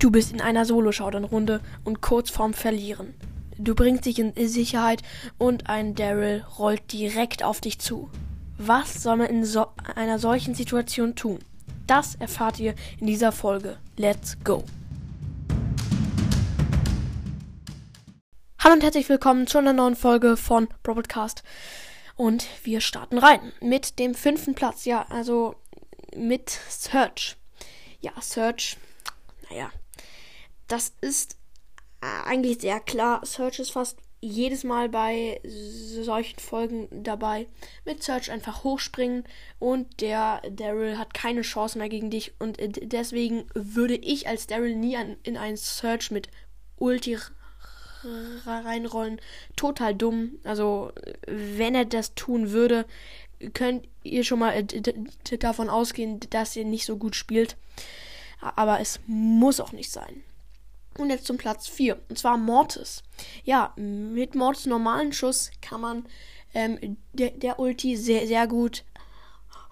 Du bist in einer Solo-Showdown-Runde und kurz vorm Verlieren. Du bringst dich in Sicherheit und ein Daryl rollt direkt auf dich zu. Was soll man in so einer solchen Situation tun? Das erfahrt ihr in dieser Folge. Let's go! Hallo und herzlich willkommen zu einer neuen Folge von Broadcast. Und wir starten rein mit dem fünften Platz. Ja, also mit Search. Ja, Search. Naja, das ist äh, eigentlich sehr klar. Search ist fast jedes Mal bei solchen Folgen dabei. Mit Search einfach hochspringen und der Daryl hat keine Chance mehr gegen dich. Und deswegen würde ich als Daryl nie an, in einen Search mit Ulti reinrollen. Total dumm. Also, wenn er das tun würde, könnt ihr schon mal äh, davon ausgehen, dass ihr nicht so gut spielt. Aber es muss auch nicht sein. Und jetzt zum Platz 4. Und zwar Mortis. Ja, mit Mortis normalen Schuss kann man ähm, der, der Ulti sehr, sehr gut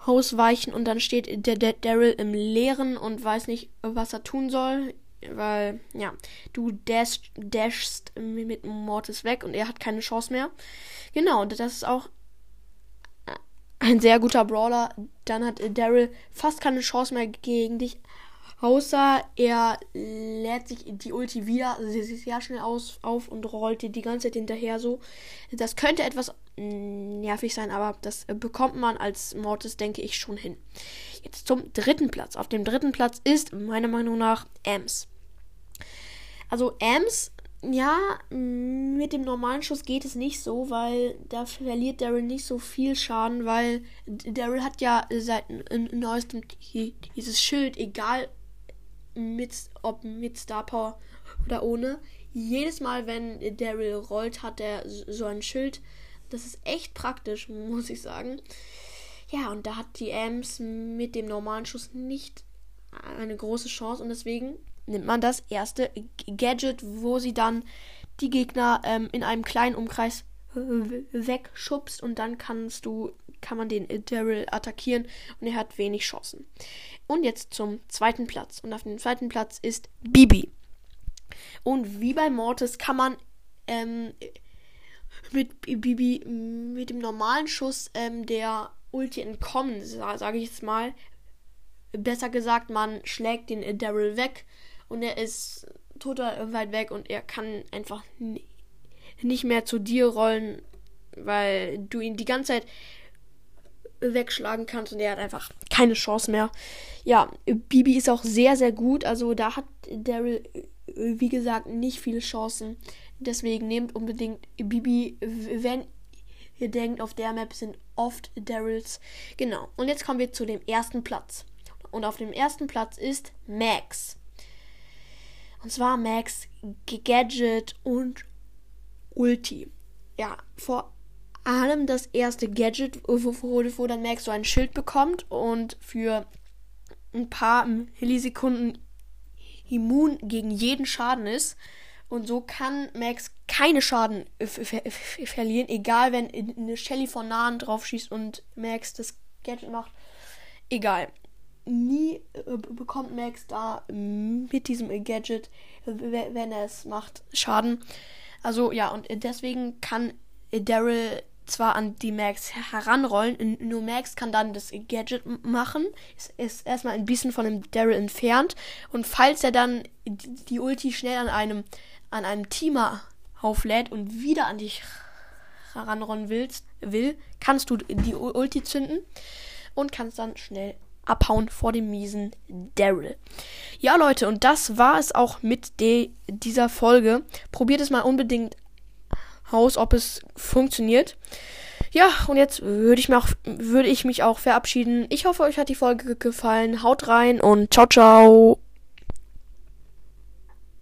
ausweichen und dann steht der, der Daryl im Leeren und weiß nicht, was er tun soll. Weil, ja, du dash, dashst mit Mortis weg und er hat keine Chance mehr. Genau, und das ist auch ein sehr guter Brawler. Dann hat Daryl fast keine Chance mehr gegen dich. Außer er lädt sich die Ulti wieder sehr schnell aus, auf und rollt dir die ganze Zeit hinterher so. Das könnte etwas nervig sein, aber das bekommt man als Mortis, denke ich, schon hin. Jetzt zum dritten Platz. Auf dem dritten Platz ist meiner Meinung nach Ems. Also Ems, ja, mit dem normalen Schuss geht es nicht so, weil da verliert Daryl nicht so viel Schaden, weil Daryl hat ja seit neuestem dieses Schild, egal mit, ob mit Star Power oder ohne. Jedes Mal, wenn Daryl rollt, hat er so ein Schild. Das ist echt praktisch, muss ich sagen. Ja, und da hat die Ems mit dem normalen Schuss nicht eine große Chance und deswegen nimmt man das erste Gadget, wo sie dann die Gegner ähm, in einem kleinen Umkreis wegschubst und dann kannst du kann man den Daryl attackieren und er hat wenig Chancen. Und jetzt zum zweiten Platz. Und auf dem zweiten Platz ist Bibi. Und wie bei Mortis kann man ähm, mit Bibi mit dem normalen Schuss ähm, der Ulti entkommen, sage ich jetzt mal. Besser gesagt, man schlägt den Daryl weg und er ist total weit weg und er kann einfach nicht mehr zu dir rollen, weil du ihn die ganze Zeit wegschlagen kannst und er hat einfach keine Chance mehr. Ja, Bibi ist auch sehr, sehr gut. Also da hat Daryl, wie gesagt, nicht viele Chancen. Deswegen nehmt unbedingt Bibi, wenn ihr denkt, auf der Map sind oft Daryls. Genau. Und jetzt kommen wir zu dem ersten Platz. Und auf dem ersten Platz ist Max. Und zwar Max, Gadget und Ulti. Ja, vor allem das erste Gadget, wo, wo, wo dann Max so ein Schild bekommt und für ein paar Millisekunden immun gegen jeden Schaden ist. Und so kann Max keine Schaden verlieren, egal wenn eine Shelly von nahen drauf schießt und Max das Gadget macht. Egal. Nie äh, bekommt Max da mit diesem Gadget, wenn er es macht, Schaden. Also ja, und deswegen kann Daryl zwar an die Max heranrollen, nur Max kann dann das Gadget machen, ist, ist erstmal ein bisschen von dem Daryl entfernt. Und falls er dann die Ulti schnell an einem an einem Teamer auflädt und wieder an dich heranrollen willst, will, kannst du die Ulti zünden und kannst dann schnell abhauen vor dem miesen Daryl. Ja, Leute, und das war es auch mit de dieser Folge. Probiert es mal unbedingt aus, ob es funktioniert. Ja, und jetzt würde ich, würde ich mich auch verabschieden. Ich hoffe, euch hat die Folge gefallen. Haut rein und ciao, ciao.